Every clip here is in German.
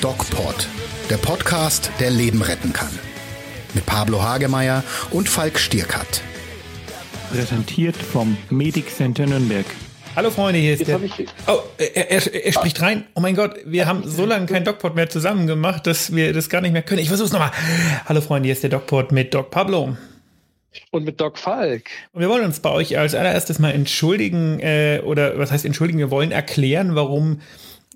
DocPod, der Podcast, der Leben retten kann. Mit Pablo Hagemeyer und Falk Stierkat. Präsentiert vom Medic Center Nürnberg. Hallo Freunde, hier ist der. Oh, er, er, er, spricht rein. Oh mein Gott, wir haben so lange kein DocPod mehr zusammen gemacht, dass wir das gar nicht mehr können. Ich versuch's nochmal. Hallo Freunde, hier ist der DocPod mit Doc Pablo. Und mit Doc Falk. Und wir wollen uns bei euch als allererstes mal entschuldigen, äh, oder was heißt entschuldigen, wir wollen erklären, warum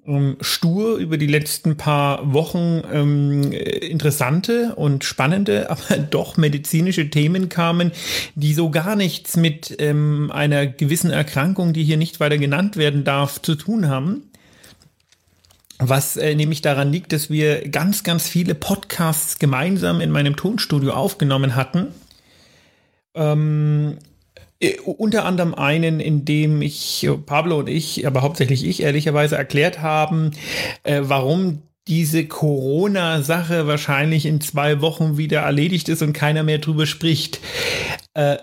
ähm, stur über die letzten paar Wochen ähm, interessante und spannende, aber doch medizinische Themen kamen, die so gar nichts mit ähm, einer gewissen Erkrankung, die hier nicht weiter genannt werden darf, zu tun haben. Was äh, nämlich daran liegt, dass wir ganz, ganz viele Podcasts gemeinsam in meinem Tonstudio aufgenommen hatten. Ähm, äh, unter anderem einen, in dem ich, Pablo und ich, aber hauptsächlich ich ehrlicherweise erklärt haben, äh, warum diese Corona-Sache wahrscheinlich in zwei Wochen wieder erledigt ist und keiner mehr drüber spricht. Äh,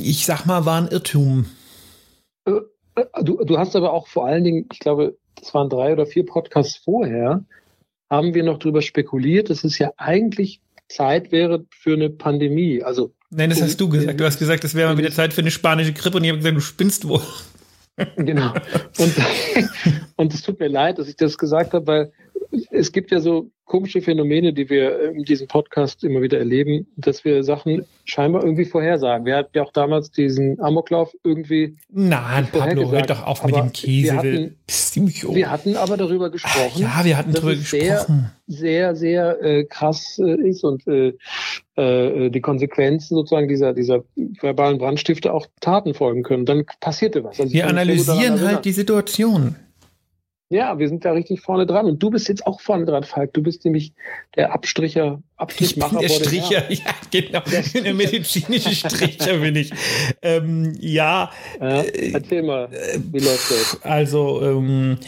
ich sag mal, war ein Irrtum. Äh, äh, du, du hast aber auch vor allen Dingen, ich glaube, das waren drei oder vier Podcasts vorher, haben wir noch drüber spekuliert, dass es ja eigentlich Zeit wäre für eine Pandemie. Also Nein, das hast du gesagt. Du hast gesagt, es wäre mal wieder Zeit für eine spanische Grippe und ich habe gesagt, du spinnst wohl. Genau. Und, und es tut mir leid, dass ich das gesagt habe, weil es gibt ja so komische Phänomene, die wir in diesem Podcast immer wieder erleben, dass wir Sachen scheinbar irgendwie vorhersagen. Wir hatten ja auch damals diesen Amoklauf irgendwie. Nein, Pablo, hört doch auf mit dem Käse. Wir hatten, wir hatten aber darüber gesprochen. Ja, wir hatten darüber gesprochen. Sehr, sehr, sehr äh, krass äh, ist und äh, äh, die Konsequenzen sozusagen dieser, dieser verbalen Brandstifte auch Taten folgen können. Dann passierte was. Also wir analysieren halt die Situation. Ja, wir sind da richtig vorne dran. Und du bist jetzt auch vorne dran, Falk. Du bist nämlich der Abstricher, Abstrichmacher. Ich bin der Stricher, ja, genau. Der, der medizinische Stricher bin ich. Ähm, ja. ja. Erzähl mal, wie läuft das? Also, ähm,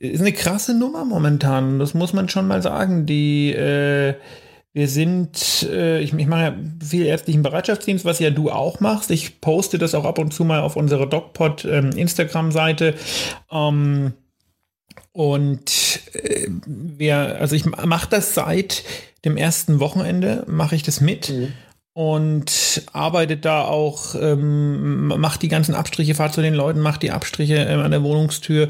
ist eine krasse Nummer momentan. Das muss man schon mal sagen. Die, äh, wir sind, äh, ich, ich mache ja viel ärztlichen Bereitschaftsdienst, was ja du auch machst. Ich poste das auch ab und zu mal auf unserer DocPod ähm, Instagram-Seite. Ähm, und äh, wir, also ich mache das seit dem ersten Wochenende, mache ich das mit. Mhm. Und arbeite da auch, ähm, macht die ganzen Abstriche, fahrt zu den Leuten, macht die Abstriche ähm, an der Wohnungstür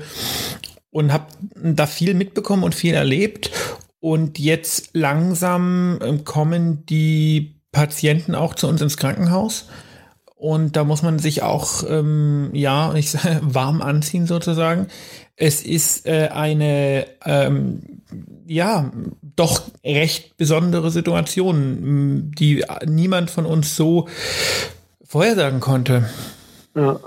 und habe da viel mitbekommen und viel erlebt. Und jetzt langsam ähm, kommen die Patienten auch zu uns ins Krankenhaus. Und da muss man sich auch, ähm, ja, ich sage, warm anziehen sozusagen. Es ist äh, eine, ähm, ja, doch recht besondere Situation, die niemand von uns so vorhersagen konnte. Ja.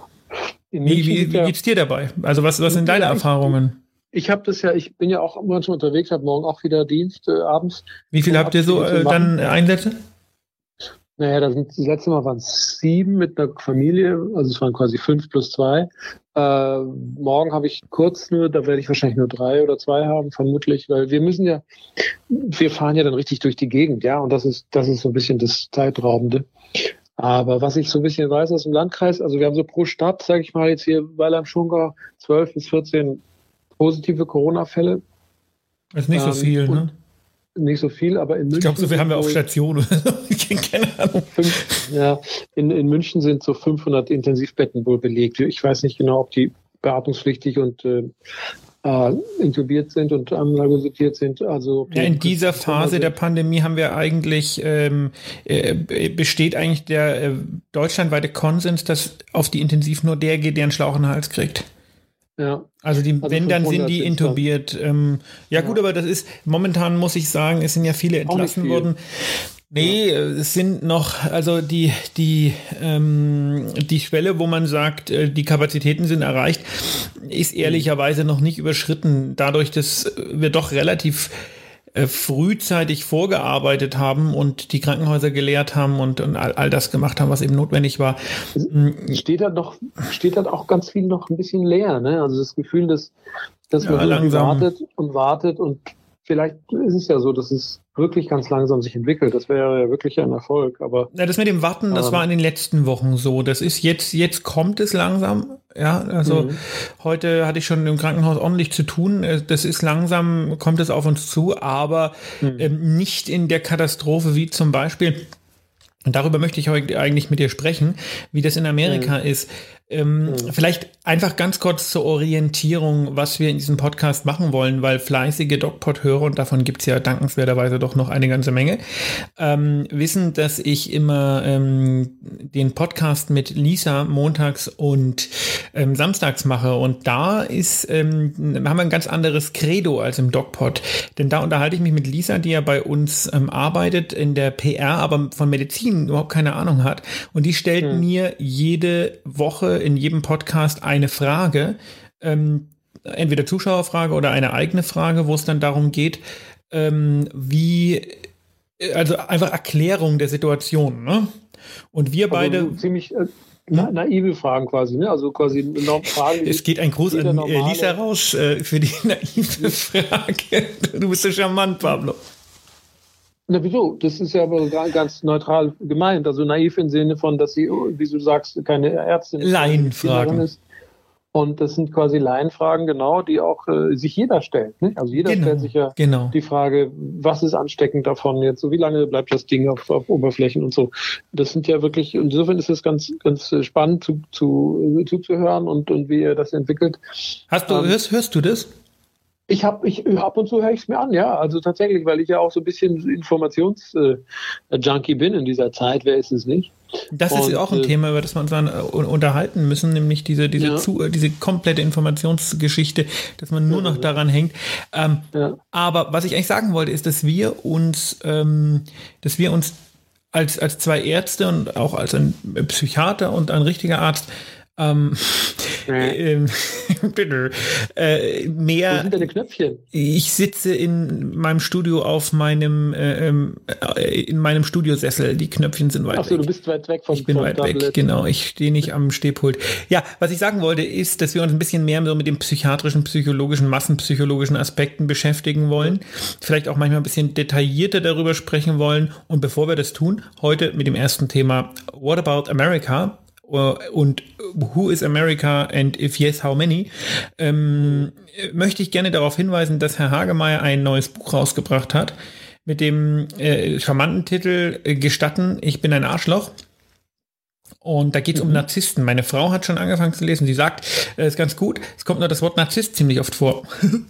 Wie, wie, wie geht's dir dabei? Also was, was sind deine Erfahrungen? Ich habe das ja, ich bin ja auch manchmal unterwegs, habe morgen auch wieder Dienst äh, abends. Wie viel habt ihr so äh, dann Einsätze? Naja, da sind, das letzte Mal waren es sieben mit einer Familie, also es waren quasi fünf plus zwei. Äh, morgen habe ich kurz nur, da werde ich wahrscheinlich nur drei oder zwei haben, vermutlich, weil wir müssen ja, wir fahren ja dann richtig durch die Gegend, ja, und das ist, das ist so ein bisschen das Zeitraubende. Aber was ich so ein bisschen weiß aus dem Landkreis, also wir haben so pro Stadt, sage ich mal, jetzt hier Weil am zwölf bis 14 positive Corona-Fälle. Das ist nicht ähm, so viel, ne? Nicht so viel, aber in München. Ich glaube, so viel haben wir auf Station. Keine Ahnung. Fünf, ja, in, in München sind so 500 Intensivbetten wohl belegt. Ich weiß nicht genau, ob die beatmungspflichtig und äh, äh, intubiert sind und analysiert sind. Also ja, in dieser Phase der Pandemie haben wir eigentlich ähm, äh, besteht eigentlich der äh, deutschlandweite Konsens, dass auf die Intensiv nur der geht, der einen Schlauch in den Hals kriegt. Ja. Also, die, also wenn, dann sind die intubiert. Ähm, ja, ja, gut, aber das ist, momentan muss ich sagen, es sind ja viele entlassen worden. Nee, ja. es sind noch, also die, die, ähm, die Schwelle, wo man sagt, äh, die Kapazitäten sind erreicht, ist ehrlicherweise noch nicht überschritten. Dadurch, dass wir doch relativ äh, frühzeitig vorgearbeitet haben und die Krankenhäuser gelehrt haben und, und all, all, das gemacht haben, was eben notwendig war. Steht da doch, steht da auch ganz viel noch ein bisschen leer, ne? Also das Gefühl, dass, dass man ja, wartet und wartet und vielleicht ist es ja so, dass es wirklich ganz langsam sich entwickelt. Das wäre ja wirklich ein Erfolg. Aber ja, das mit dem Warten, das ähm, war in den letzten Wochen so. Das ist jetzt, jetzt kommt es langsam. Ja, also mhm. heute hatte ich schon im Krankenhaus ordentlich zu tun. Äh, das ist langsam, kommt es auf uns zu, aber mhm. ähm, nicht in der Katastrophe wie zum Beispiel und darüber möchte ich heute eigentlich mit dir sprechen, wie das in Amerika mhm. ist. Ähm, mhm. Vielleicht einfach ganz kurz zur Orientierung, was wir in diesem Podcast machen wollen, weil fleißige DocPod-Hörer, und davon gibt es ja dankenswerterweise doch noch eine ganze Menge, ähm, wissen, dass ich immer ähm, den Podcast mit Lisa montags und ähm, samstags mache. Und da ist, ähm, haben wir ein ganz anderes Credo als im DocPod. Denn da unterhalte ich mich mit Lisa, die ja bei uns ähm, arbeitet in der PR, aber von Medizin überhaupt keine Ahnung hat. Und die stellt mhm. mir jede Woche in jedem Podcast eine Frage, ähm, entweder Zuschauerfrage oder eine eigene Frage, wo es dann darum geht, ähm, wie, äh, also einfach Erklärung der Situation. Ne? Und wir also beide. Ziemlich. Äh na, naive Fragen quasi, ne? Also quasi Fragen. Es geht ein Gruß an äh, Lisa raus äh, für die naive Frage. Du bist so charmant, Pablo. Na wieso? Das ist ja aber ganz neutral gemeint. Also naiv im Sinne von, dass sie, wie du sagst, keine Ärztin ist. Laienfragen. Ist. Und das sind quasi Laienfragen, genau, die auch äh, sich jeder stellt. Nicht? Also jeder genau, stellt sich ja genau. die Frage, was ist ansteckend davon jetzt? So wie lange bleibt das Ding auf, auf Oberflächen und so. Das sind ja wirklich, insofern ist es ganz, ganz spannend zu, zu, zuzuhören und, und wie ihr das entwickelt. Hast du, ähm, hörst, hörst du das? Ich habe, ich ab und zu höre ich es mir an, ja. Also tatsächlich, weil ich ja auch so ein bisschen Informationsjunkie äh, bin in dieser Zeit. Wer ist es nicht? Das und, ist auch ein äh, Thema, über das wir uns dann äh, unterhalten müssen, nämlich diese, diese, ja. zu, diese komplette Informationsgeschichte, dass man nur ja, noch daran hängt. Ähm, ja. Aber was ich eigentlich sagen wollte, ist, dass wir uns, ähm, dass wir uns als, als zwei Ärzte und auch als ein Psychiater und ein richtiger Arzt ähm, äh, bitte. Äh, mehr. Wo sind deine Knöpfchen? Ich sitze in meinem Studio auf meinem äh, ähm, äh, in meinem Studiosessel. Die Knöpfchen sind weit Ach so, weg. du bist weit weg vom Ich bin vom weit Tablet. weg, genau. Ich stehe nicht am Stehpult. Ja, was ich sagen wollte, ist, dass wir uns ein bisschen mehr so mit den psychiatrischen, psychologischen, massenpsychologischen Aspekten beschäftigen wollen. Vielleicht auch manchmal ein bisschen detaillierter darüber sprechen wollen. Und bevor wir das tun, heute mit dem ersten Thema What About America? Und Who is America and if yes, how many, ähm, möchte ich gerne darauf hinweisen, dass Herr Hagemeyer ein neues Buch rausgebracht hat mit dem äh, charmanten Titel äh, Gestatten, ich bin ein Arschloch. Und da geht es mhm. um Narzissten. Meine Frau hat schon angefangen zu lesen. Sie sagt, äh, ist ganz gut. Es kommt nur das Wort Narzisst ziemlich oft vor.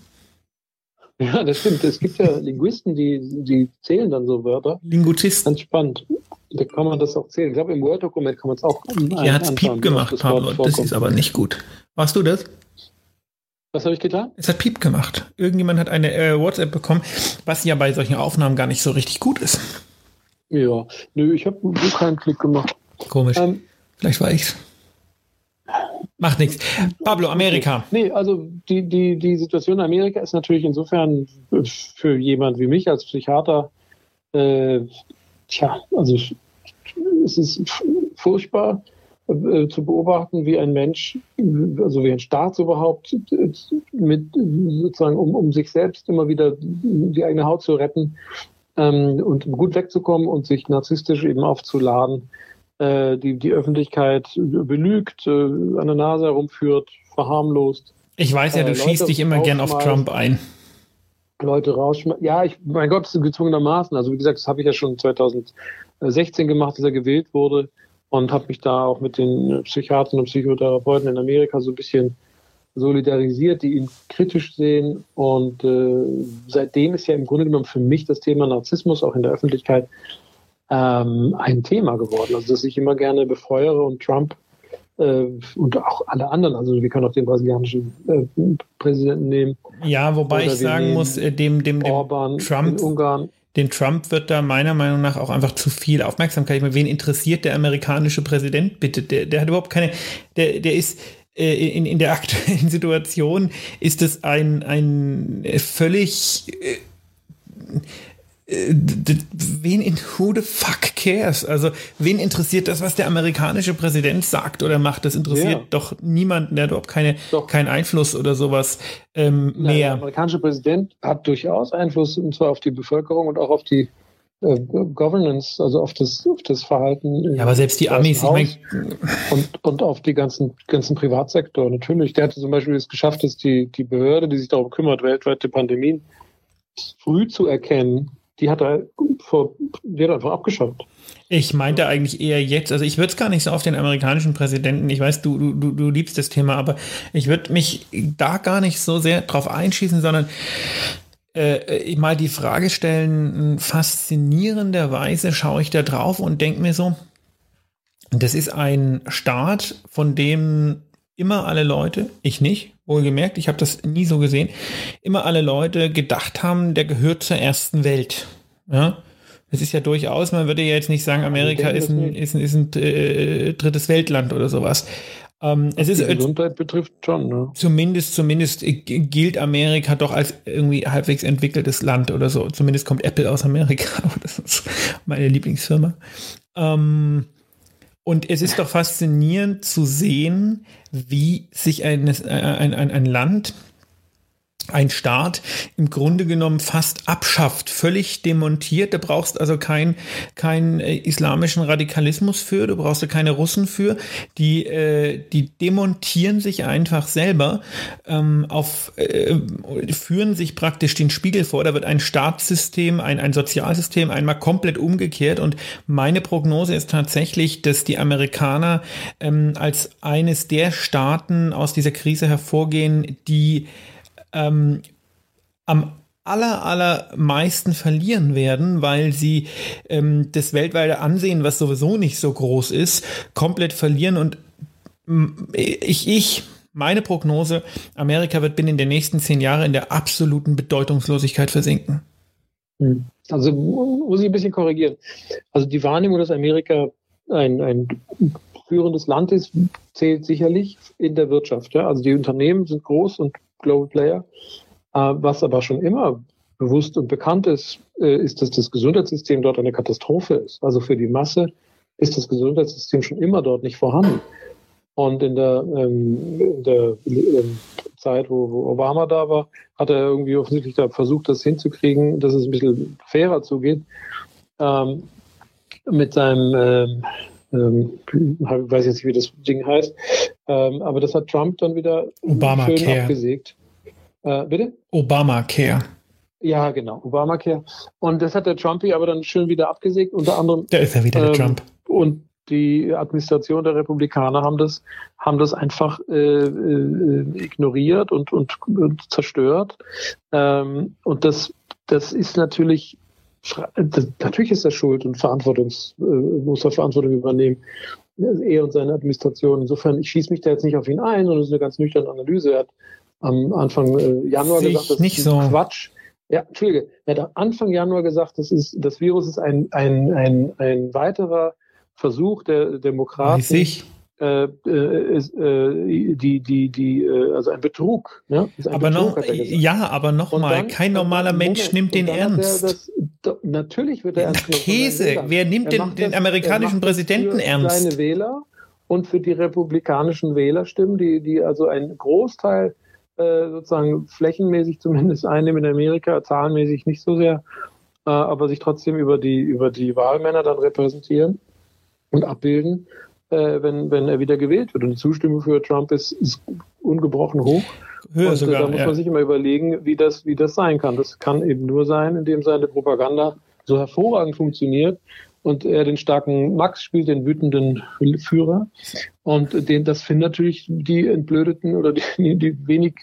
Ja, das stimmt. Es gibt ja Linguisten, die, die zählen dann so Wörter. Linguist. Ganz spannend. Da kann man das auch zählen. Ich glaube, im Word-Dokument kann man es auch. Er hat es Piep gemacht, Pablo. Das ist aber nicht gut. Warst du das? Was habe ich getan? Es hat Piep gemacht. Irgendjemand hat eine äh, WhatsApp bekommen, was ja bei solchen Aufnahmen gar nicht so richtig gut ist. Ja, nö, ich habe so keinen Klick gemacht. Komisch. Ähm, Vielleicht war ich's. Macht nichts. Pablo, Amerika. Nee, also die, die, die Situation in Amerika ist natürlich insofern für jemand wie mich als Psychiater äh, tja, also es ist furchtbar äh, zu beobachten, wie ein Mensch, also wie ein Staat überhaupt mit sozusagen, um, um sich selbst immer wieder die eigene Haut zu retten ähm, und gut wegzukommen und sich narzisstisch eben aufzuladen, äh, die, die Öffentlichkeit belügt, äh, an der Nase herumführt, verharmlost. Ich weiß ja, du äh, schießt dich immer gern auf Trump ein. Leute rausschmeißen. Ja, ich, mein Gott, gezwungenermaßen. Also wie gesagt, das habe ich ja schon 2016 gemacht, als er gewählt wurde und habe mich da auch mit den Psychiatern und Psychotherapeuten in Amerika so ein bisschen solidarisiert, die ihn kritisch sehen. Und äh, seitdem ist ja im Grunde genommen für mich das Thema Narzissmus auch in der Öffentlichkeit ähm, ein Thema geworden. Also dass ich immer gerne befeuere und Trump äh, und auch alle anderen. Also wir können auch den brasilianischen äh, Präsidenten nehmen. Ja, wobei ich sagen muss, äh, dem, dem, dem Orban Trump, Ungarn. Dem Trump wird da meiner Meinung nach auch einfach zu viel Aufmerksamkeit. Ich meine, wen interessiert der amerikanische Präsident bitte? Der, der hat überhaupt keine, der, der ist, äh, in, in der aktuellen Situation ist es ein, ein völlig äh, wen in who the fuck cares? Also, wen interessiert das, was der amerikanische Präsident sagt oder macht? Das interessiert ja. doch niemanden, der hat überhaupt keine, keinen Einfluss oder sowas ähm, mehr. der amerikanische Präsident hat durchaus Einfluss, und zwar auf die Bevölkerung und auch auf die äh, Governance, also auf das, auf das Verhalten. Ja, aber selbst die Amis, ich mein, und, und auf die ganzen, ganzen Privatsektor, natürlich. Der hatte zum Beispiel es geschafft, dass die, die Behörde, die sich darum kümmert, weltweite Pandemien früh zu erkennen, die hat er vor, er einfach abgeschafft. Ich meinte eigentlich eher jetzt, also ich würde es gar nicht so auf den amerikanischen Präsidenten, ich weiß, du, du, du liebst das Thema, aber ich würde mich da gar nicht so sehr drauf einschießen, sondern äh, mal die Frage stellen, faszinierenderweise schaue ich da drauf und denke mir so, das ist ein Staat, von dem immer alle Leute, ich nicht, wohlgemerkt, ich habe das nie so gesehen, immer alle Leute gedacht haben, der gehört zur ersten Welt. Ja, es ist ja durchaus, man würde ja jetzt nicht sagen, Amerika ist ein, ist ein, ist ein äh, drittes Weltland oder sowas. Ähm, es ist, Gesundheit betrifft schon. Ne? Zumindest, zumindest gilt Amerika doch als irgendwie halbwegs entwickeltes Land oder so. Zumindest kommt Apple aus Amerika. Das ist meine Lieblingsfirma. Ähm, und es ist doch faszinierend zu sehen, wie sich ein, ein, ein, ein Land ein Staat im Grunde genommen fast abschafft, völlig demontiert. Da brauchst also keinen kein äh, islamischen Radikalismus für, du brauchst keine Russen für. Die, äh, die demontieren sich einfach selber, ähm, auf, äh, führen sich praktisch den Spiegel vor. Da wird ein Staatssystem, ein, ein Sozialsystem einmal komplett umgekehrt. Und meine Prognose ist tatsächlich, dass die Amerikaner ähm, als eines der Staaten aus dieser Krise hervorgehen, die ähm, am aller, allermeisten verlieren werden, weil sie ähm, das weltweite Ansehen, was sowieso nicht so groß ist, komplett verlieren. Und ich, ich, meine Prognose, Amerika wird binnen der nächsten zehn Jahre in der absoluten Bedeutungslosigkeit versinken. Hm. Also muss ich ein bisschen korrigieren. Also die Wahrnehmung, dass Amerika ein, ein führendes Land ist, zählt sicherlich in der Wirtschaft. Ja? Also die Unternehmen sind groß und Global Player. Äh, was aber schon immer bewusst und bekannt ist, äh, ist, dass das Gesundheitssystem dort eine Katastrophe ist. Also für die Masse ist das Gesundheitssystem schon immer dort nicht vorhanden. Und in der, ähm, in der ähm, Zeit, wo, wo, Obama da war, hat er irgendwie offensichtlich da versucht, das hinzukriegen, dass es ein bisschen fairer zugeht. Ähm, mit seinem, ähm, ähm, ich weiß jetzt nicht, wie das Ding heißt, ähm, aber das hat Trump dann wieder Obama schön Care. abgesägt. Äh, bitte? Obamacare. Ja, genau, Obamacare. Und das hat der Trumpy aber dann schön wieder abgesägt, unter anderem. Da ist ja wieder der Trump. Und die Administration der Republikaner haben das, haben das einfach äh, äh, ignoriert und, und, und zerstört. Ähm, und das, das ist natürlich natürlich ist er schuld und Verantwortungs, äh, muss er Verantwortung übernehmen. Er und seine Administration. Insofern, ich schieße mich da jetzt nicht auf ihn ein, sondern es ist eine ganz nüchterne Analyse. Er hat am Anfang äh, Januar Sehe gesagt, das nicht ist so. Quatsch. Ja, Entschuldige. Er hat Anfang Januar gesagt, das, ist, das Virus ist ein, ein, ein, ein weiterer Versuch der Demokraten, Weiß ich äh, äh, äh, die, die, die, also ein Betrug. Ja, ein aber Betrug, noch, ja, aber nochmal, kein normaler Mensch nimmt den ernst. Das, das, natürlich wird er ernst genommen. Käse, wer nimmt den, den amerikanischen Präsidenten ernst? Seine Wähler und für die republikanischen Wählerstimmen, die, die also ein Großteil äh, sozusagen flächenmäßig zumindest einnehmen in Amerika, zahlenmäßig nicht so sehr, aber sich trotzdem über die, über die Wahlmänner dann repräsentieren und abbilden äh, wenn, wenn er wieder gewählt wird. Und die Zustimmung für Trump ist, ist ungebrochen hoch. Höher und, äh, sogar, da muss ja. man sich immer überlegen, wie das, wie das sein kann. Das kann eben nur sein, indem seine Propaganda so hervorragend funktioniert, und er den starken Max spielt, den wütenden Führer. Und den, das finden natürlich die Entblödeten oder die, die wenig,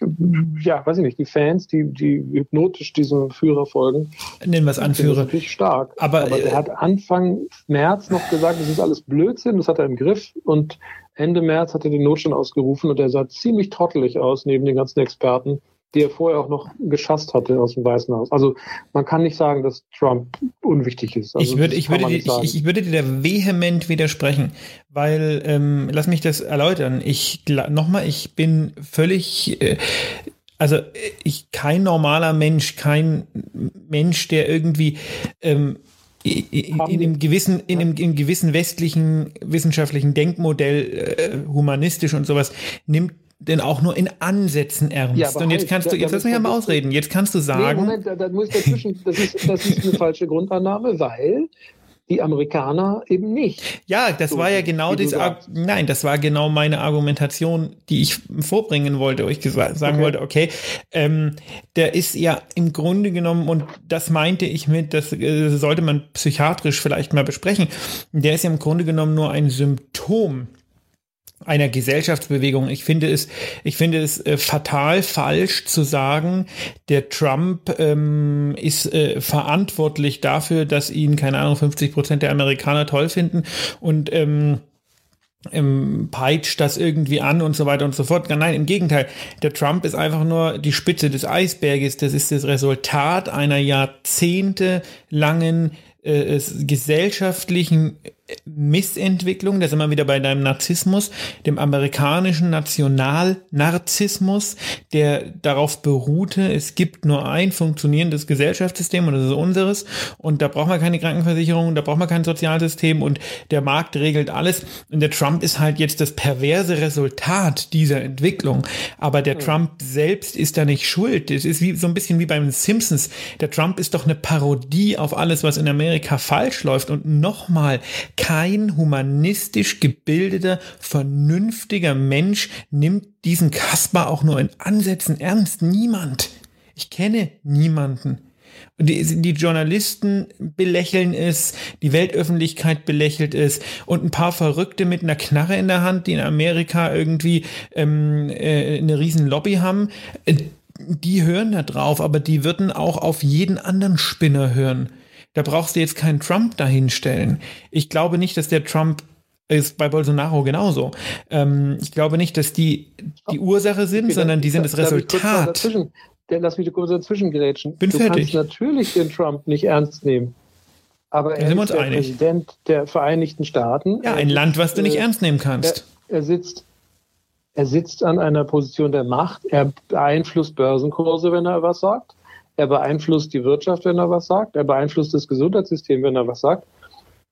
ja, weiß ich nicht, die Fans, die, die hypnotisch diesem Führer folgen. Nennen wir es Anführer. Das natürlich stark. Aber, Aber er hat Anfang März noch gesagt, das ist alles Blödsinn, das hat er im Griff. Und Ende März hat er den Notstand ausgerufen und er sah ziemlich trottelig aus neben den ganzen Experten die er vorher auch noch geschasst hatte aus dem Weißen Haus. Also man kann nicht sagen, dass Trump unwichtig ist. Also ich, würde, ich, würde dir, ich, ich, würde dir da vehement widersprechen, weil, ähm, lass mich das erläutern. Ich nochmal, ich bin völlig, äh, also ich kein normaler Mensch, kein Mensch, der irgendwie ähm, in, in, einem gewissen, in einem, in gewissen westlichen wissenschaftlichen Denkmodell, äh, humanistisch und sowas, nimmt denn auch nur in Ansätzen ernst? Ja, und jetzt kannst du, jetzt lass mich ja mal ausreden, jetzt kannst du sagen. Nee, Moment, da, da muss ich dazwischen, das ist, das ist eine falsche Grundannahme, weil die Amerikaner eben nicht. Ja, das so, war ja genau das. Nein, das war genau meine Argumentation, die ich vorbringen wollte, wo ich sagen okay. wollte, okay, ähm, der ist ja im Grunde genommen, und das meinte ich mit, das äh, sollte man psychiatrisch vielleicht mal besprechen, der ist ja im Grunde genommen nur ein Symptom einer Gesellschaftsbewegung. Ich finde es, ich finde es äh, fatal falsch zu sagen, der Trump ähm, ist äh, verantwortlich dafür, dass ihn, keine Ahnung, 50 Prozent der Amerikaner toll finden und ähm, ähm, peitscht das irgendwie an und so weiter und so fort. Nein, im Gegenteil. Der Trump ist einfach nur die Spitze des Eisberges. Das ist das Resultat einer jahrzehntelangen äh, gesellschaftlichen Missentwicklung, da sind wir wieder bei deinem Narzissmus, dem amerikanischen Nationalnarzissmus, der darauf beruhte, es gibt nur ein funktionierendes Gesellschaftssystem und das ist unseres. Und da braucht man keine Krankenversicherung, da braucht man kein Sozialsystem und der Markt regelt alles. Und der Trump ist halt jetzt das perverse Resultat dieser Entwicklung, aber der mhm. Trump selbst ist da nicht schuld, es ist wie, so ein bisschen wie beim Simpsons, der Trump ist doch eine Parodie auf alles, was in Amerika falsch läuft. Und nochmal, kein humanistisch gebildeter, vernünftiger Mensch nimmt diesen Kasper auch nur in Ansätzen ernst. Niemand. Ich kenne niemanden. Die, die, Journalisten belächeln es, die Weltöffentlichkeit belächelt es und ein paar Verrückte mit einer Knarre in der Hand, die in Amerika irgendwie ähm, äh, eine riesen Lobby haben, äh, die hören da drauf, aber die würden auch auf jeden anderen Spinner hören. Da brauchst du jetzt keinen Trump dahinstellen. Ich glaube nicht, dass der Trump ist bei Bolsonaro genauso. Ähm, ich glaube nicht, dass die die Ursache sind, okay, sondern die sind das Resultat. Lass mich kurz dazwischen gerätschen. Bin du fertig. kannst natürlich den Trump nicht ernst nehmen. Aber er ist der einig. Präsident der Vereinigten Staaten. Ja, ein Land, was du nicht äh, ernst nehmen kannst. Er, er, sitzt, er sitzt an einer Position der Macht. Er beeinflusst Börsenkurse, wenn er was sagt. Er beeinflusst die Wirtschaft, wenn er was sagt. Er beeinflusst das Gesundheitssystem, wenn er was sagt.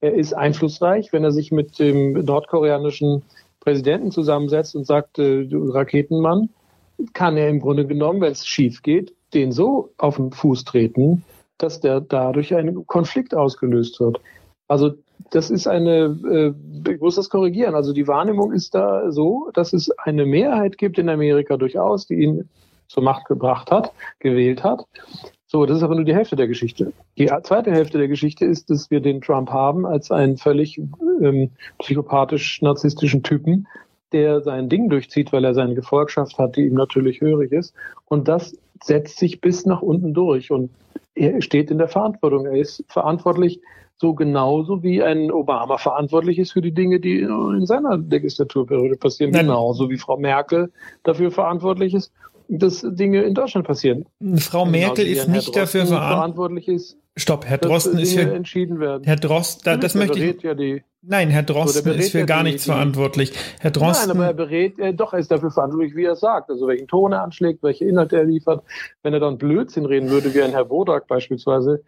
Er ist einflussreich, wenn er sich mit dem nordkoreanischen Präsidenten zusammensetzt und sagt, äh, Raketenmann, kann er im Grunde genommen, wenn es schief geht, den so auf den Fuß treten, dass der dadurch ein Konflikt ausgelöst wird. Also das ist eine, äh, ich muss das korrigieren, also die Wahrnehmung ist da so, dass es eine Mehrheit gibt in Amerika durchaus, die ihn zur Macht gebracht hat, gewählt hat. So, das ist aber nur die Hälfte der Geschichte. Die zweite Hälfte der Geschichte ist, dass wir den Trump haben als einen völlig ähm, psychopathisch-narzisstischen Typen, der sein Ding durchzieht, weil er seine Gefolgschaft hat, die ihm natürlich hörig ist. Und das setzt sich bis nach unten durch. Und er steht in der Verantwortung. Er ist verantwortlich so genauso wie ein Obama verantwortlich ist für die Dinge, die in seiner Legislaturperiode passieren, genauso wie Frau Merkel dafür verantwortlich ist dass Dinge in Deutschland passieren. Frau Merkel ist nicht dafür verantwortlich ist. Stopp, Herr Drosten ist für entschieden werden. Herr Drosten, da, das möchte ich. Ja die, nein, Herr Drosten ist für ja gar nichts die, verantwortlich. Herr Drosten. Nein, aber er berät, äh, doch, er ist dafür verantwortlich, wie er sagt. Also welchen Ton er anschlägt, welche Inhalte er liefert. Wenn er dann Blödsinn reden würde, wie ein Herr Wodak beispielsweise,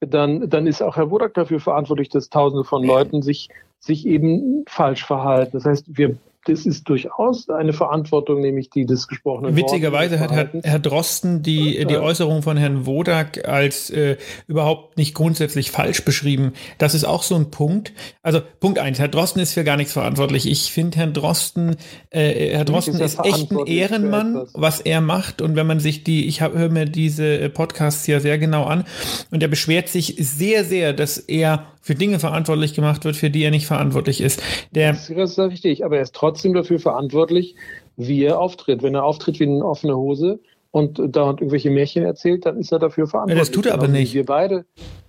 dann, dann ist auch Herr Wodak dafür verantwortlich, dass Tausende von Leuten sich, sich eben falsch verhalten. Das heißt, wir das ist durchaus eine Verantwortung, nämlich die des gesprochenen Witzigerweise hat Herr, Herr, Drosten die, die Äußerung von Herrn Wodak als äh, überhaupt nicht grundsätzlich falsch beschrieben. Das ist auch so ein Punkt. Also Punkt eins, Herr Drosten ist für gar nichts verantwortlich. Ich finde Herrn Drosten, äh, Herr Drosten ist, ist echt ein Ehrenmann, was er macht. Und wenn man sich die, ich höre mir diese äh, Podcasts ja sehr genau an und er beschwert sich sehr, sehr, dass er für Dinge verantwortlich gemacht wird, für die er nicht verantwortlich ist. Der, das ist richtig, aber er ist trotzdem dafür verantwortlich, wie er auftritt. Wenn er auftritt wie eine offene Hose und dauernd irgendwelche Märchen erzählt, dann ist er dafür verantwortlich. Das tut er aber nicht. Wir beide,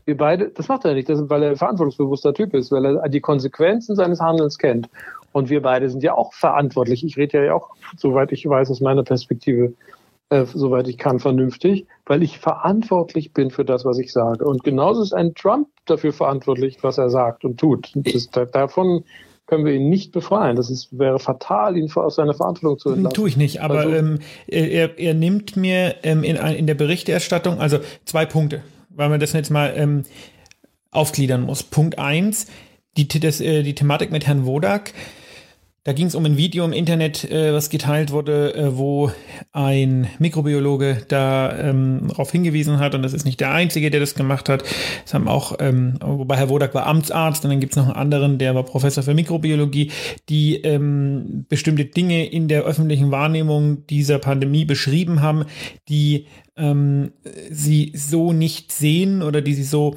wir beide, das macht er nicht, das, weil er ein verantwortungsbewusster Typ ist, weil er die Konsequenzen seines Handelns kennt. Und wir beide sind ja auch verantwortlich. Ich rede ja auch, soweit ich weiß, aus meiner Perspektive äh, soweit ich kann, vernünftig, weil ich verantwortlich bin für das, was ich sage. Und genauso ist ein Trump dafür verantwortlich, was er sagt und tut. Das, davon können wir ihn nicht befreien. Das ist, wäre fatal, ihn aus seiner Verantwortung zu entlassen. Tue ich nicht, aber also, ähm, er, er nimmt mir ähm, in, in der Berichterstattung, also zwei Punkte, weil man das jetzt mal ähm, aufgliedern muss. Punkt eins, die, das, äh, die Thematik mit Herrn Wodak Da ging es um ein Video im Internet, äh, was geteilt wurde, äh, wo ein Mikrobiologe da ähm, darauf hingewiesen hat, und das ist nicht der Einzige, der das gemacht hat. Das haben auch, ähm, wobei Herr Wodak war Amtsarzt, und dann gibt es noch einen anderen, der war Professor für Mikrobiologie, die ähm, bestimmte Dinge in der öffentlichen Wahrnehmung dieser Pandemie beschrieben haben, die ähm, sie so nicht sehen oder die sie so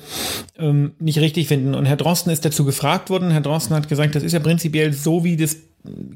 ähm, nicht richtig finden. Und Herr Drosten ist dazu gefragt worden. Herr Drosten hat gesagt, das ist ja prinzipiell so, wie das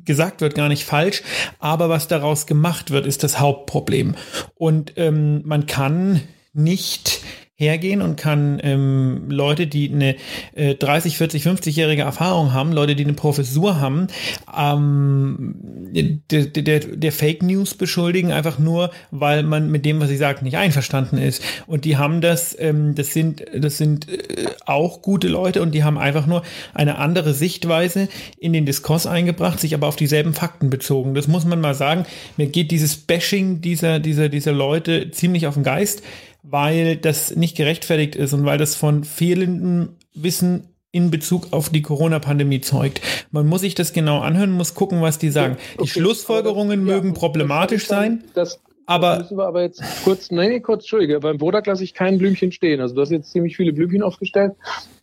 gesagt wird, gar nicht falsch, aber was daraus gemacht wird, ist das Hauptproblem. Und ähm, man kann nicht hergehen und kann ähm, Leute, die eine äh, 30, 40, 50-jährige Erfahrung haben, Leute, die eine Professur haben, ähm, der, der, der Fake News beschuldigen, einfach nur, weil man mit dem, was sie sagt, nicht einverstanden ist. Und die haben das, ähm, das sind, das sind äh, auch gute Leute und die haben einfach nur eine andere Sichtweise in den Diskurs eingebracht, sich aber auf dieselben Fakten bezogen. Das muss man mal sagen. Mir geht dieses Bashing dieser, dieser, dieser Leute ziemlich auf den Geist weil das nicht gerechtfertigt ist und weil das von fehlendem Wissen in Bezug auf die Corona-Pandemie zeugt. Man muss sich das genau anhören, muss gucken, was die sagen. Okay, die Schlussfolgerungen das, mögen ja, problematisch sein. Das, aber müssen wir aber jetzt kurz, nee, kurz, Entschuldige, beim Wodak lasse ich kein Blümchen stehen. Also du hast jetzt ziemlich viele Blümchen aufgestellt,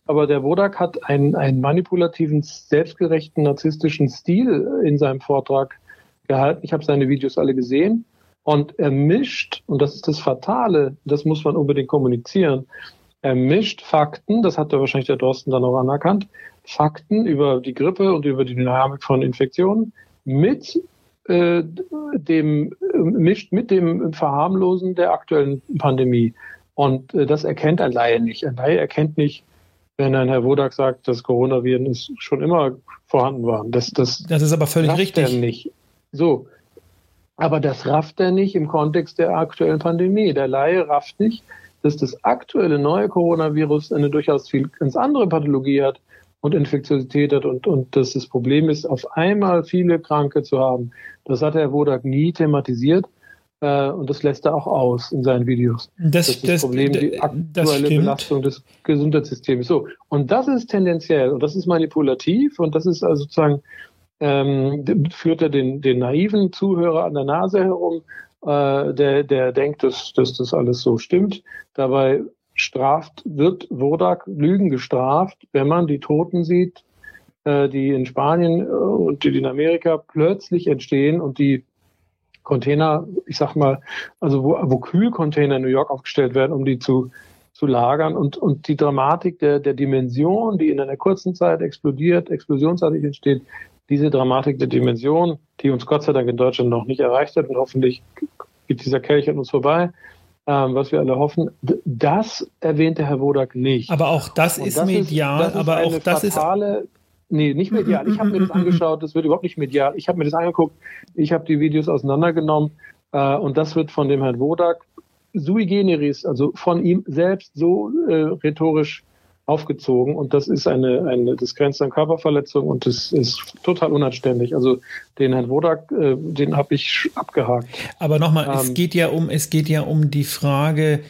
aber der Wodak hat einen, einen manipulativen, selbstgerechten, narzisstischen Stil in seinem Vortrag gehalten. Ich habe seine Videos alle gesehen. Und er mischt, und das ist das Fatale, das muss man unbedingt kommunizieren, er mischt Fakten, das hat er wahrscheinlich der Drosten dann auch anerkannt, Fakten über die Grippe und über die Dynamik von Infektionen mit äh, dem, mischt mit dem Verharmlosen der aktuellen Pandemie. Und äh, das erkennt ein Laie nicht. Ein Laie erkennt nicht, wenn ein Herr Wodak sagt, dass Coronaviren ist schon immer vorhanden waren. Das, das, das ist aber völlig richtig. nicht. So, aber das rafft er nicht im Kontext der aktuellen Pandemie. Der Laie rafft nicht, dass das aktuelle neue Coronavirus eine durchaus viel ganz andere Pathologie hat und Infektiosität hat und, und dass das Problem ist, auf einmal viele Kranke zu haben. Das hat Herr Wodak nie thematisiert. Äh, und das lässt er auch aus in seinen Videos. Das, das ist das, das Problem, die aktuelle Belastung des Gesundheitssystems. So. Und das ist tendenziell und das ist manipulativ und das ist also sozusagen ähm, führt er den, den naiven Zuhörer an der Nase herum, äh, der, der denkt, dass, dass das alles so stimmt. Dabei straft, wird Wodak Lügen gestraft, wenn man die Toten sieht, äh, die in Spanien äh, und in Amerika plötzlich entstehen und die Container, ich sag mal, also wo, wo Kühlcontainer in New York aufgestellt werden, um die zu, zu lagern und, und die Dramatik der, der Dimension, die in einer kurzen Zeit explodiert, explosionsartig entsteht, diese Dramatik der Dimension, die uns Gott sei Dank in Deutschland noch nicht erreicht hat und hoffentlich geht dieser Kelch an uns vorbei, ähm, was wir alle hoffen, das erwähnte Herr Wodak nicht. Aber auch das und ist das medial, ist, das aber auch das fatale, ist Nee, nicht medial. Ich habe mir das angeschaut, das wird überhaupt nicht medial. Ich habe mir das angeguckt, ich habe die Videos auseinandergenommen äh, und das wird von dem Herrn Wodak sui generis, also von ihm selbst so äh, rhetorisch aufgezogen und das ist eine, eine das grenzt an Körperverletzung und das ist total unanständig. Also den Herrn Wodak, äh, den habe ich abgehakt. Aber nochmal, ähm, es geht ja um, es geht ja um die Frage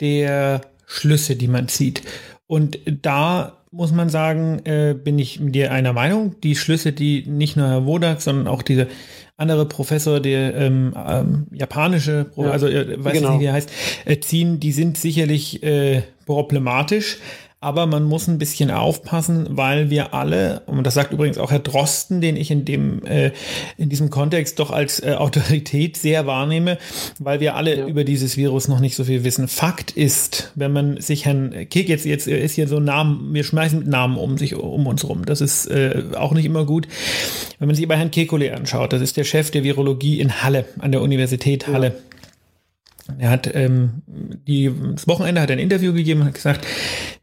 der Schlüsse, die man zieht. Und da muss man sagen, äh, bin ich mit dir einer Meinung. Die Schlüsse, die nicht nur Herr Wodak, sondern auch dieser andere Professor, der ähm, ähm, japanische, ja, also äh, weiß genau. nicht, wie er heißt, äh, ziehen, die sind sicherlich äh, problematisch. Aber man muss ein bisschen aufpassen, weil wir alle, und das sagt übrigens auch Herr Drosten, den ich in dem, äh, in diesem Kontext doch als äh, Autorität sehr wahrnehme, weil wir alle ja. über dieses Virus noch nicht so viel wissen. Fakt ist, wenn man sich Herrn Kek jetzt, jetzt ist hier so ein Namen, wir schmeißen mit Namen um sich, um uns rum. Das ist äh, auch nicht immer gut. Wenn man sich bei Herrn Kekule anschaut, das ist der Chef der Virologie in Halle, an der Universität Halle. Ja. Er hat ähm, die, das Wochenende hat ein Interview gegeben und hat gesagt,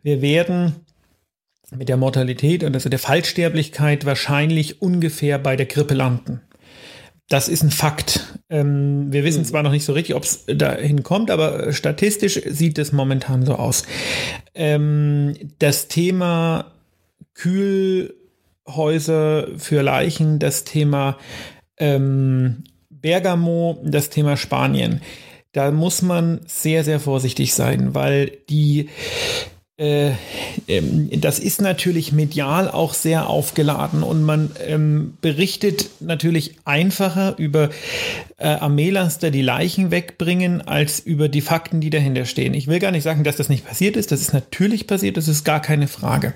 wir werden mit der Mortalität und also der Fallsterblichkeit wahrscheinlich ungefähr bei der Grippe landen. Das ist ein Fakt. Ähm, wir wissen hm. zwar noch nicht so richtig, ob es dahin kommt, aber statistisch sieht es momentan so aus. Ähm, das Thema Kühlhäuser für Leichen, das Thema ähm, Bergamo, das Thema Spanien da muss man sehr, sehr vorsichtig sein, weil die äh, ähm, das ist natürlich medial auch sehr aufgeladen und man ähm, berichtet natürlich einfacher über äh, Armeelaster, die Leichen wegbringen, als über die Fakten, die dahinter stehen. Ich will gar nicht sagen, dass das nicht passiert ist. Das ist natürlich passiert, das ist gar keine Frage.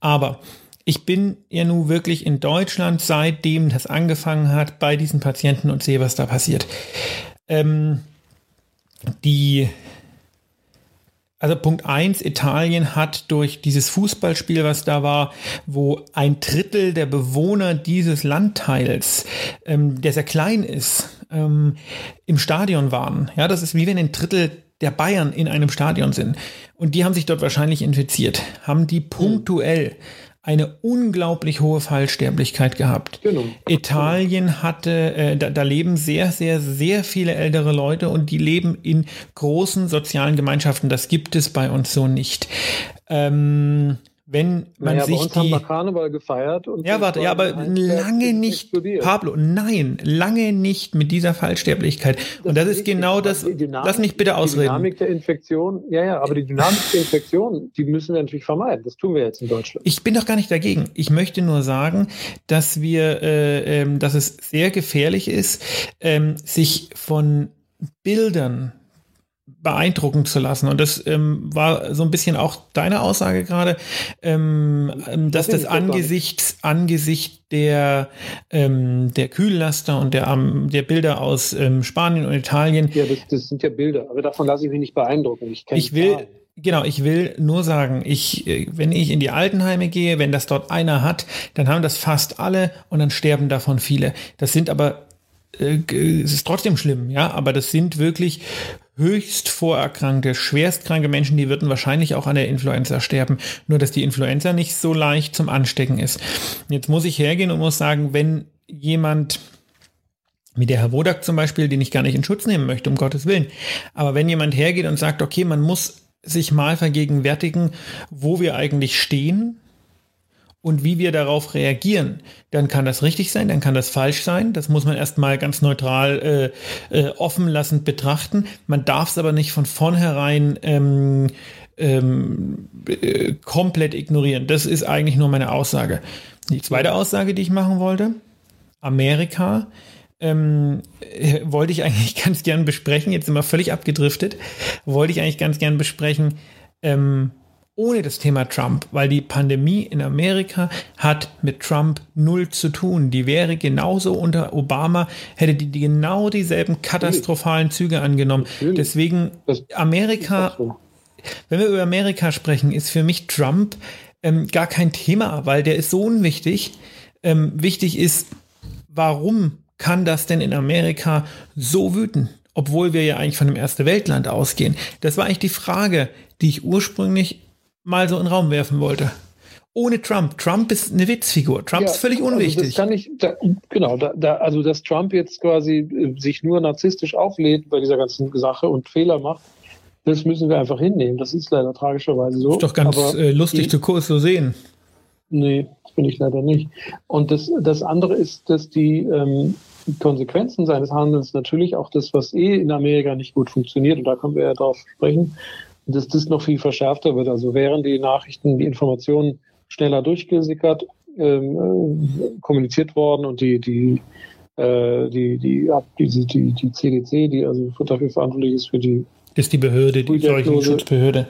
Aber ich bin ja nun wirklich in Deutschland, seitdem das angefangen hat, bei diesen Patienten und sehe, was da passiert. Ähm, die also Punkt eins: Italien hat durch dieses Fußballspiel, was da war, wo ein Drittel der Bewohner dieses Landteils, ähm, der sehr klein ist, ähm, im Stadion waren. Ja, das ist wie wenn ein Drittel der Bayern in einem Stadion sind. Und die haben sich dort wahrscheinlich infiziert, haben die punktuell eine unglaublich hohe Fallsterblichkeit gehabt. Genau. Italien hatte, äh, da, da leben sehr, sehr, sehr viele ältere Leute und die leben in großen sozialen Gemeinschaften. Das gibt es bei uns so nicht. Ähm, wenn man naja, sich bei uns die haben wir Karneval gefeiert und ja warte ja aber lange nicht explodiert. Pablo nein lange nicht mit dieser Fallsterblichkeit. Das und das ist, ist genau das Dynamik, lass mich bitte ausreden. Die Dynamik der Infektion ja ja aber die Dynamik der Infektion die müssen wir natürlich vermeiden. Das tun wir jetzt in Deutschland. Ich bin doch gar nicht dagegen. Ich möchte nur sagen dass wir äh, äh, dass es sehr gefährlich ist äh, sich von Bildern beeindrucken zu lassen. Und das ähm, war so ein bisschen auch deine Aussage gerade, ähm, ähm dass das, das angesichts, angesichts der, ähm, der Kühllaster und der, um, der Bilder aus ähm, Spanien und Italien. Ja, das, das, sind ja Bilder, aber davon lasse ich mich nicht beeindrucken. Ich, ich will. Genau, ich will nur sagen, ich, äh, wenn ich in die Altenheime gehe, wenn das dort einer hat, dann haben das fast alle und dann sterben davon viele. Das sind aber äh, es ist trotzdem schlimm, ja, aber das sind wirklich höchst vorerkrankte, schwerstkranke Menschen, die würden wahrscheinlich auch an der Influenza sterben. Nur, dass die Influenza nicht so leicht zum Anstecken ist. Jetzt muss ich hergehen und muss sagen, wenn jemand wie der Herr Wodak zum Beispiel, den ich gar nicht in Schutz nehmen möchte, um Gottes Willen. Aber wenn jemand hergeht und sagt, okay, man muss sich mal vergegenwärtigen, wo wir eigentlich stehen, und wie wir darauf reagieren, dann kann das richtig sein, dann kann das falsch sein. Das muss man erstmal ganz neutral äh, äh, offen lassend betrachten. Man darf es aber nicht von vornherein ähm, ähm, äh, komplett ignorieren. Das ist eigentlich nur meine Aussage. Die zweite Aussage, die ich machen wollte, Amerika, ähm, äh, wollte ich eigentlich ganz gern besprechen, jetzt sind wir völlig abgedriftet, wollte ich eigentlich ganz gern besprechen, ähm, ohne das Thema Trump, weil die Pandemie in Amerika hat mit Trump null zu tun. Die wäre genauso unter Obama, hätte die, die genau dieselben katastrophalen Züge angenommen. Deswegen Amerika, wenn wir über Amerika sprechen, ist für mich Trump ähm, gar kein Thema, weil der ist so unwichtig. Ähm, wichtig ist, warum kann das denn in Amerika so wüten? Obwohl wir ja eigentlich von einem Erste Weltland ausgehen. Das war eigentlich die Frage, die ich ursprünglich mal so in den Raum werfen wollte. Ohne Trump. Trump ist eine Witzfigur. Trump ja, ist völlig unwichtig. Also das kann ich, da, genau, da, da, also dass Trump jetzt quasi äh, sich nur narzisstisch auflädt bei dieser ganzen Sache und Fehler macht, das müssen wir einfach hinnehmen. Das ist leider tragischerweise so. Ist doch ganz Aber äh, lustig die, zu so sehen. Nee, das bin ich leider nicht. Und das, das andere ist, dass die ähm, Konsequenzen seines Handelns natürlich auch das, was eh in Amerika nicht gut funktioniert, und da können wir ja drauf sprechen, dass das noch viel verschärfter wird. Also wären die Nachrichten, die Informationen schneller durchgesickert, ähm, äh, kommuniziert worden und die, die, äh, die, die, die, die, die CDC, die also dafür verantwortlich ist für die. Ist die Behörde, die Seuchenschutzbehörde.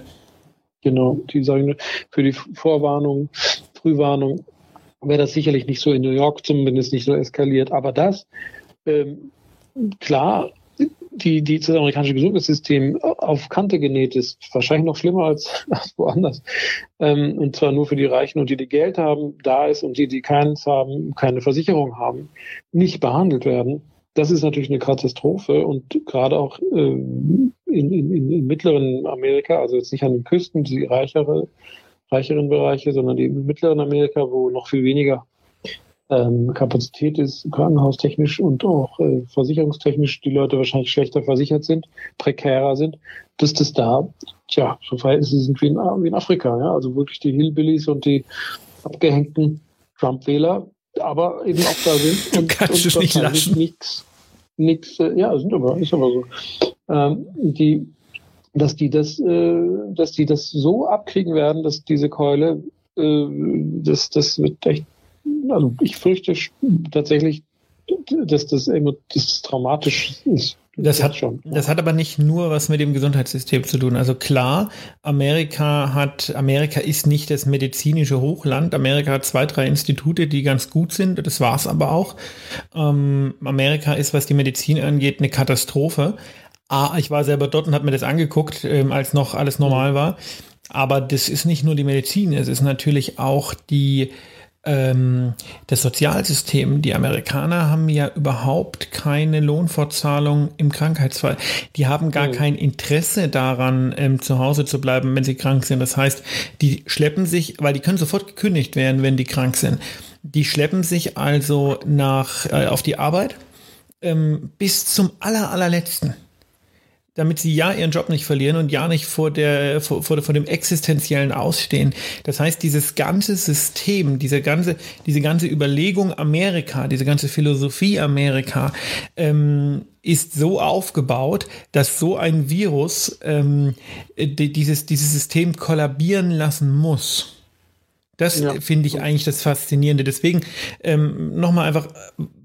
Genau, die sagen für die Vorwarnung, Frühwarnung wäre das sicherlich nicht so in New York zumindest nicht so eskaliert. Aber das, ähm, klar, die, die das amerikanische Gesundheitssystem auf Kante genäht ist, wahrscheinlich noch schlimmer als, als woanders. Ähm, und zwar nur für die Reichen und die, die Geld haben, da ist und die, die keins haben, keine Versicherung haben, nicht behandelt werden. Das ist natürlich eine Katastrophe und gerade auch äh, in, in, in, mittleren Amerika, also jetzt nicht an den Küsten, die reichere, reicheren Bereiche, sondern die mittleren Amerika, wo noch viel weniger ähm, Kapazität ist, krankenhaustechnisch und auch äh, versicherungstechnisch die Leute wahrscheinlich schlechter versichert sind, prekärer sind, dass das da, tja, so Verhältnisse sind wie in, wie in Afrika, ja, also wirklich die Hillbillies und die abgehängten Trump-Wähler, aber eben auch da sind. Du und, kannst und es nicht lassen. Nichts, nix, äh, ja, sind aber, ist aber so. Ähm, die dass die das, äh, dass die das so abkriegen werden, dass diese Keule, äh, das, das wird echt, also ich fürchte tatsächlich, dass das, das traumatisch ist. Das hat, schon. das hat aber nicht nur was mit dem Gesundheitssystem zu tun. Also klar, Amerika hat, Amerika ist nicht das medizinische Hochland. Amerika hat zwei, drei Institute, die ganz gut sind. Das war's aber auch. Ähm, Amerika ist, was die Medizin angeht, eine Katastrophe. Ah, ich war selber dort und habe mir das angeguckt, ähm, als noch alles normal war. Aber das ist nicht nur die Medizin, es ist natürlich auch die, ähm, das Sozialsystem. Die Amerikaner haben ja überhaupt keine Lohnfortzahlung im Krankheitsfall. Die haben gar oh. kein Interesse daran, ähm, zu Hause zu bleiben, wenn sie krank sind. Das heißt, die schleppen sich, weil die können sofort gekündigt werden, wenn die krank sind. Die schleppen sich also nach äh, auf die Arbeit ähm, bis zum aller allerletzten damit sie ja ihren Job nicht verlieren und ja nicht vor, der, vor, vor, vor dem existenziellen Ausstehen. Das heißt, dieses ganze System, diese ganze, diese ganze Überlegung Amerika, diese ganze Philosophie Amerika ähm, ist so aufgebaut, dass so ein Virus ähm, dieses, dieses System kollabieren lassen muss. Das ja. finde ich eigentlich das Faszinierende. Deswegen ähm, nochmal einfach,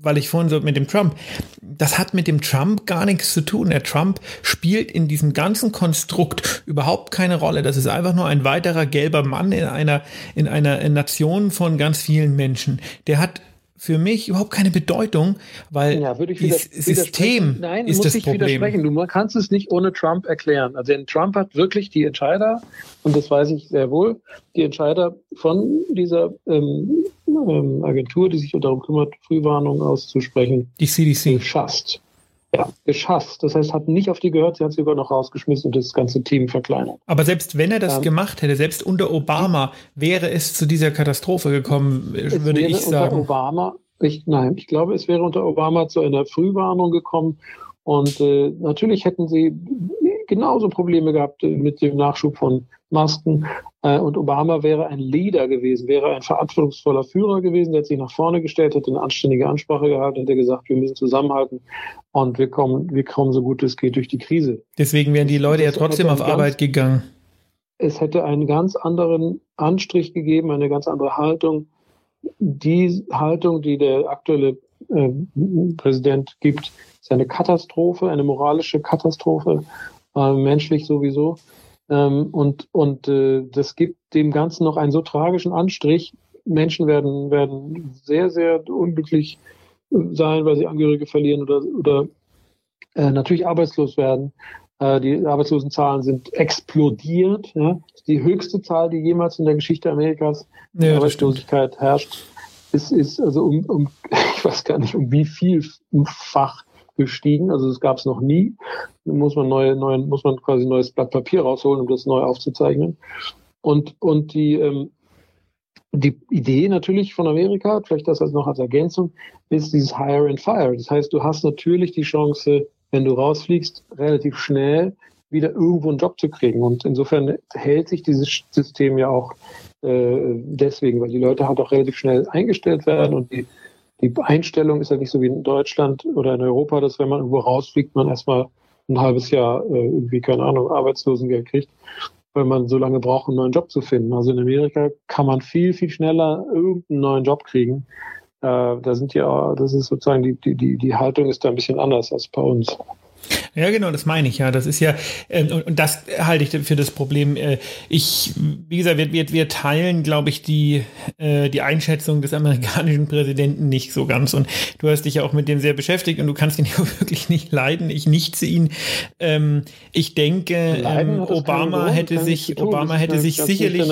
weil ich vorhin so mit dem Trump, das hat mit dem Trump gar nichts zu tun. Der Trump spielt in diesem ganzen Konstrukt überhaupt keine Rolle. Das ist einfach nur ein weiterer gelber Mann in einer, in einer Nation von ganz vielen Menschen. Der hat für mich überhaupt keine Bedeutung, weil ja, würde ich wieder, das System Nein, ist muss das ich Problem. widersprechen. Du kannst es nicht ohne Trump erklären. Also denn Trump hat wirklich die Entscheider, und das weiß ich sehr wohl, die Entscheider von dieser ähm, ähm, Agentur, die sich darum kümmert, Frühwarnungen auszusprechen, die CDC, geschasst. Ja, geschasst. Das heißt, hat nicht auf die gehört, sie hat sie sogar noch rausgeschmissen und das ganze Team verkleinert. Aber selbst wenn er das ähm, gemacht hätte, selbst unter Obama, wäre es zu dieser Katastrophe gekommen, würde ich sagen. Unter Obama, ich, nein, ich glaube, es wäre unter Obama zu einer Frühwarnung gekommen. Und äh, natürlich hätten sie genauso Probleme gehabt mit dem Nachschub von Masken. Äh, und Obama wäre ein Leader gewesen, wäre ein verantwortungsvoller Führer gewesen, der sich nach vorne gestellt hätte, eine anständige Ansprache gehalten, hätte gesagt, wir müssen zusammenhalten und wir kommen, wir kommen so gut es geht durch die Krise. Deswegen wären die Leute ja trotzdem auf ganz, Arbeit gegangen. Es hätte einen ganz anderen Anstrich gegeben, eine ganz andere Haltung. Die Haltung, die der aktuelle äh, Präsident gibt, ist eine Katastrophe, eine moralische Katastrophe, äh, menschlich sowieso. Ähm, und und äh, das gibt dem Ganzen noch einen so tragischen Anstrich. Menschen werden, werden sehr, sehr unglücklich sein, weil sie Angehörige verlieren oder, oder äh, natürlich arbeitslos werden. Äh, die Arbeitslosenzahlen sind explodiert. Ja? Die höchste Zahl, die jemals in der Geschichte Amerikas ja, Arbeitslosigkeit herrscht, ist, ist also um, um, ich weiß gar nicht, um wie vielfach gestiegen. Also das gab es noch nie. Da muss man neue, neue, muss man quasi ein neues Blatt Papier rausholen, um das neu aufzuzeichnen. Und, und die, ähm, die Idee natürlich von Amerika, vielleicht das als noch als Ergänzung, ist dieses Hire and Fire. Das heißt, du hast natürlich die Chance, wenn du rausfliegst, relativ schnell wieder irgendwo einen Job zu kriegen. Und insofern hält sich dieses System ja auch äh, deswegen, weil die Leute halt auch relativ schnell eingestellt werden und die die Einstellung ist ja nicht so wie in Deutschland oder in Europa, dass wenn man irgendwo rausfliegt, man erstmal ein halbes Jahr äh, irgendwie, keine Ahnung, Arbeitslosengeld kriegt, weil man so lange braucht, einen neuen Job zu finden. Also in Amerika kann man viel, viel schneller irgendeinen neuen Job kriegen. Äh, da sind ja, das ist sozusagen die, die, die, die Haltung ist da ein bisschen anders als bei uns. Ja, genau, das meine ich ja. Das ist ja, äh, und, und, das halte ich für das Problem. Äh, ich, wie gesagt, wir, wir, wir teilen, glaube ich, die, äh, die Einschätzung des amerikanischen Präsidenten nicht so ganz. Und du hast dich ja auch mit dem sehr beschäftigt und du kannst ihn ja wirklich nicht leiden. Ich nichte ihn. Ähm, ich denke, ähm, Obama hätte sich, Obama hätte sich sicherlich,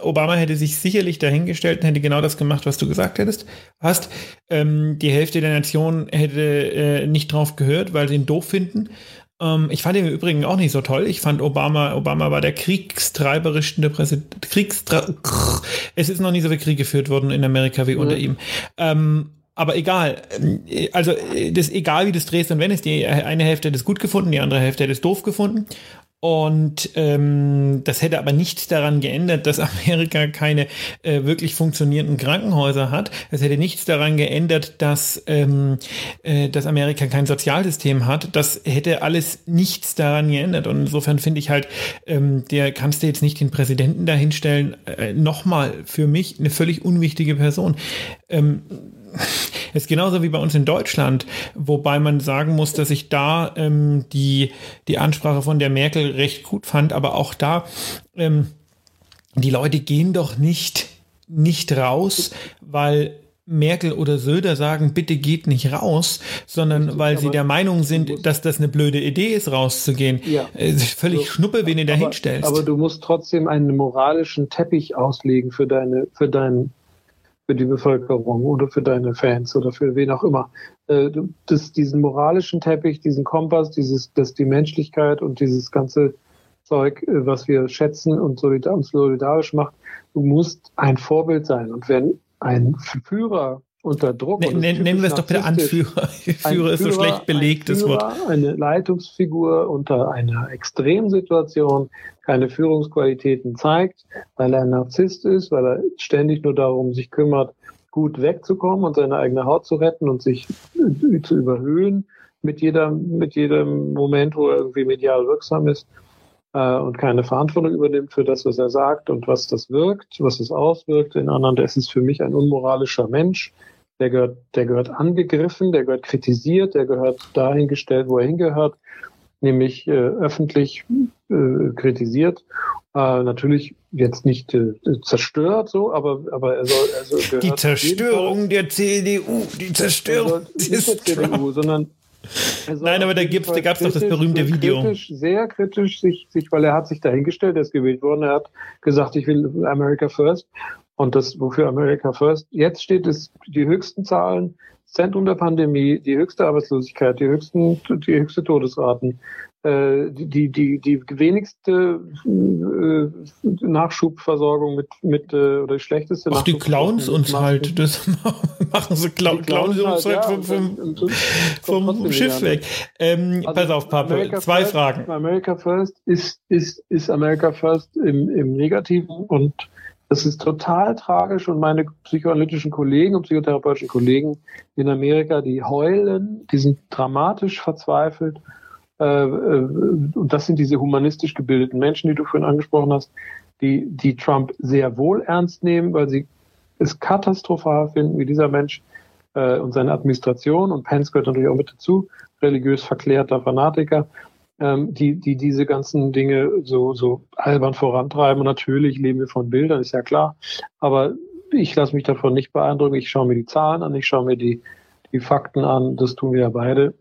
Obama hätte sich sicherlich dahingestellt und hätte genau das gemacht, was du gesagt hättest, hast. Ähm, die Hälfte der Nation hätte äh, nicht drauf gehört, weil sie ihn doof finden. Ähm, ich fand ihn im Übrigen auch nicht so toll. Ich fand Obama, Obama war der kriegstreiberischste Präsident. Kriegstre es ist noch nie so viel Krieg geführt worden in Amerika wie unter ihm. Ähm, aber egal, also das egal wie du es drehst und wenn es die eine Hälfte hätte es gut gefunden, die andere Hälfte hätte es doof gefunden. Und ähm, das hätte aber nichts daran geändert, dass Amerika keine äh, wirklich funktionierenden Krankenhäuser hat. Es hätte nichts daran geändert, dass, ähm, äh, dass Amerika kein Sozialsystem hat. Das hätte alles nichts daran geändert. Und insofern finde ich halt, ähm, der kannst du jetzt nicht den Präsidenten dahinstellen. Äh, Nochmal für mich eine völlig unwichtige Person. Ähm, ist genauso wie bei uns in Deutschland, wobei man sagen muss, dass ich da ähm, die, die Ansprache von der Merkel recht gut fand, aber auch da, ähm, die Leute gehen doch nicht, nicht raus, weil Merkel oder Söder sagen, bitte geht nicht raus, sondern weil sie der Meinung sind, dass das eine blöde Idee ist, rauszugehen. Ja. Es ist völlig so, Schnuppe, wen du da hinstellst. Aber du musst trotzdem einen moralischen Teppich auslegen für deine, für deinen für die Bevölkerung oder für deine Fans oder für wen auch immer. Äh, das, diesen moralischen Teppich, diesen Kompass, dieses, das, die Menschlichkeit und dieses ganze Zeug, äh, was wir schätzen und solidarisch macht, du musst ein Vorbild sein. Und wenn ein Führer unter Druck. N nennen wir es doch bitte Anführer. Führer ist so schlecht belegt, das Wort. Eine Leitungsfigur unter einer Extremsituation keine Führungsqualitäten zeigt, weil er ein Narzisst ist, weil er ständig nur darum sich kümmert, gut wegzukommen und seine eigene Haut zu retten und sich äh, zu überhöhen mit jeder, mit jedem Moment, wo er irgendwie medial wirksam ist äh, und keine Verantwortung übernimmt für das, was er sagt und was das wirkt, was es auswirkt in anderen. Das ist für mich ein unmoralischer Mensch. Der gehört, der gehört angegriffen, der gehört kritisiert, der gehört dahingestellt, wo er hingehört, nämlich äh, öffentlich äh, kritisiert. Äh, natürlich jetzt nicht äh, zerstört so, aber aber er soll also die Zerstörung der CDU, die Zerstörung des der CDU, sondern Nein, aber da, gab es doch das berühmte Video. Kritisch, sehr kritisch, sich, sich, weil er hat sich dahingestellt, er ist gewählt worden, er hat gesagt, ich will America First. Und das, wofür America First jetzt steht, ist die höchsten Zahlen, Zentrum der Pandemie, die höchste Arbeitslosigkeit, die höchsten, die höchste Todesraten, die, die, die wenigste äh, Nachschubversorgung mit, mit äh, oder die schlechteste Ach, die Clowns uns halt, das machen sie, Clown, Clowns uns halt, halt vom, vom, vom Schiff weg. Ähm, also pass auf, Papa, America zwei First, Fragen. America First ist, ist, ist America First im, im Negativen und das ist total tragisch und meine psychoanalytischen Kollegen und psychotherapeutischen Kollegen in Amerika, die heulen, die sind dramatisch verzweifelt. Äh, äh, und das sind diese humanistisch gebildeten Menschen, die du vorhin angesprochen hast, die, die Trump sehr wohl ernst nehmen, weil sie es katastrophal finden, wie dieser Mensch äh, und seine Administration und Pence gehört natürlich auch mit dazu, religiös verklärter Fanatiker, ähm, die, die diese ganzen Dinge so, so albern vorantreiben. Und natürlich leben wir von Bildern, ist ja klar. Aber ich lasse mich davon nicht beeindrucken. Ich schaue mir die Zahlen an, ich schaue mir die, die Fakten an. Das tun wir ja beide.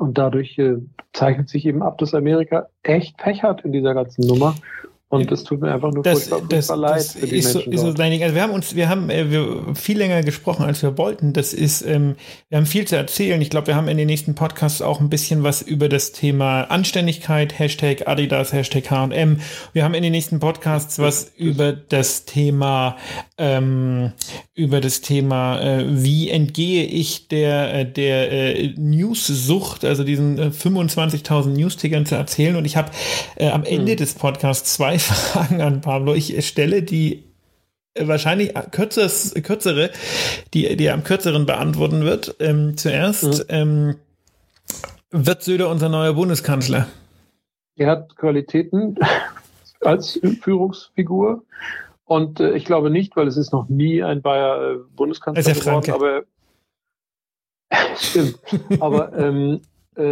Und dadurch äh, zeichnet sich eben ab, dass Amerika echt Pech hat in dieser ganzen Nummer. Und es tut mir einfach nur das, furchtbar, das, leid das für die ist Menschen. So, ist so also wir haben uns, wir haben äh, wir viel länger gesprochen, als wir wollten. Das ist, ähm, wir haben viel zu erzählen. Ich glaube, wir haben in den nächsten Podcasts auch ein bisschen was über das Thema Anständigkeit, Hashtag Adidas, Hashtag H&M. Wir haben in den nächsten Podcasts was über das Thema, ähm, über das Thema, äh, wie entgehe ich der, äh, der äh, News-Sucht, also diesen äh, 25.000 News-Tickern zu erzählen. Und ich habe äh, am Ende mhm. des Podcasts zwei Fragen an Pablo. Ich stelle die wahrscheinlich kürzers, kürzere, die, die er am kürzeren beantworten wird. Ähm, zuerst, mhm. ähm, wird Söder unser neuer Bundeskanzler? Er hat Qualitäten als Führungsfigur. Und äh, ich glaube nicht, weil es ist noch nie ein Bayer äh, Bundeskanzler geworden, aber stimmt. aber ähm, äh,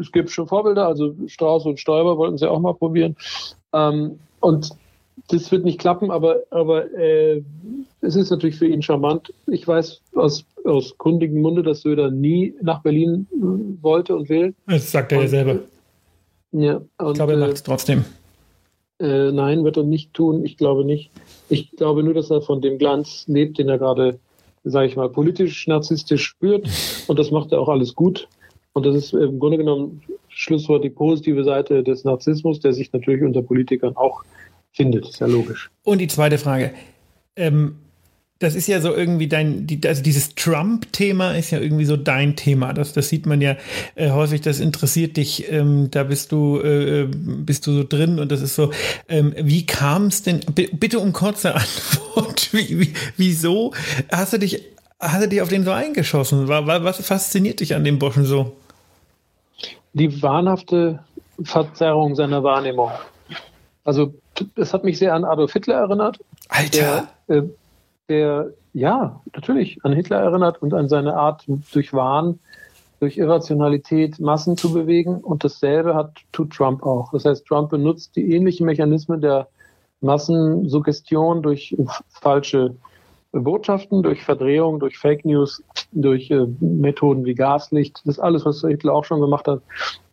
es gibt schon Vorbilder, also Strauß und Stoiber wollten sie auch mal probieren. Ähm, und das wird nicht klappen, aber, aber äh, es ist natürlich für ihn charmant. Ich weiß aus, aus kundigem Munde, dass Söder nie nach Berlin äh, wollte und will. Das sagt er und, ja selber. Ja, und, ich glaube, er macht es trotzdem. Äh, nein, wird er nicht tun. Ich glaube nicht. Ich glaube nur, dass er von dem Glanz lebt, den er gerade, sage ich mal, politisch, narzisstisch spürt. Und das macht er auch alles gut. Und das ist im Grunde genommen Schlusswort die positive Seite des Narzissmus, der sich natürlich unter Politikern auch findet. Ist ja logisch. Und die zweite Frage. Ähm, das ist ja so irgendwie dein, die, also dieses Trump-Thema ist ja irgendwie so dein Thema. Das, das sieht man ja äh, häufig, das interessiert dich, ähm, da bist du, äh, bist du so drin und das ist so, ähm, wie kam es denn, bitte um kurze Antwort, wie, wie, wieso hast du dich, hast du dich auf den so eingeschossen? War, was fasziniert dich an dem Burschen so? Die wahnhafte Verzerrung seiner Wahrnehmung. Also, es hat mich sehr an Adolf Hitler erinnert. Alter! Der, äh, der, ja, natürlich an Hitler erinnert und an seine Art, durch Wahn, durch Irrationalität Massen zu bewegen. Und dasselbe hat, tut Trump auch. Das heißt, Trump benutzt die ähnlichen Mechanismen der Massensuggestion durch falsche Botschaften, durch Verdrehung, durch Fake News, durch äh, Methoden wie Gaslicht. Das alles, was Hitler auch schon gemacht hat.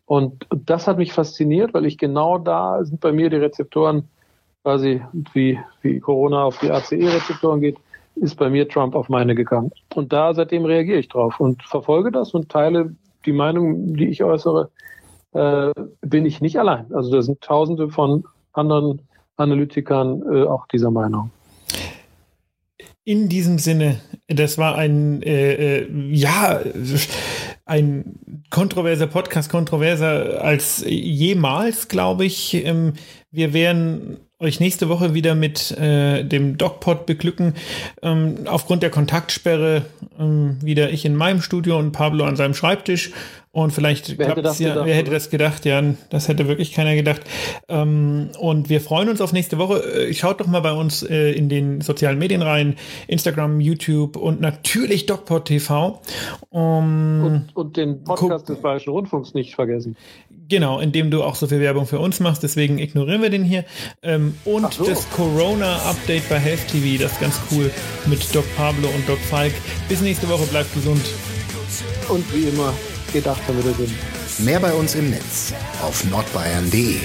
Und das hat mich fasziniert, weil ich genau da sind bei mir die Rezeptoren quasi wie, wie Corona auf die ACE-Rezeptoren geht, ist bei mir Trump auf meine gegangen. Und da seitdem reagiere ich drauf und verfolge das und teile die Meinung, die ich äußere, äh, bin ich nicht allein. Also da sind tausende von anderen Analytikern äh, auch dieser Meinung. In diesem Sinne, das war ein, äh, äh ja, ein kontroverser Podcast, kontroverser als jemals, glaube ich. Ähm, wir werden euch nächste Woche wieder mit äh, dem DocPod beglücken. Ähm, aufgrund der Kontaktsperre ähm, wieder ich in meinem Studio und Pablo an seinem Schreibtisch. Und vielleicht wer hätte das ja, gedacht, wer hätte das gedacht? Ja, das hätte wirklich keiner gedacht. Ähm, und wir freuen uns auf nächste Woche. Äh, schaut doch mal bei uns äh, in den sozialen Medien rein. Instagram, YouTube und natürlich DocPod TV. Um, und, und den Podcast des Bayerischen Rundfunks nicht vergessen. Genau, indem du auch so viel Werbung für uns machst. Deswegen ignorieren wir den hier. Ähm, und so. das Corona-Update bei Health TV, das ist ganz cool mit Doc Pablo und Doc Falk. Bis nächste Woche, bleibt gesund. Und wie immer, gedacht haben wir Sinn. Mehr bei uns im Netz auf nordbayern.de.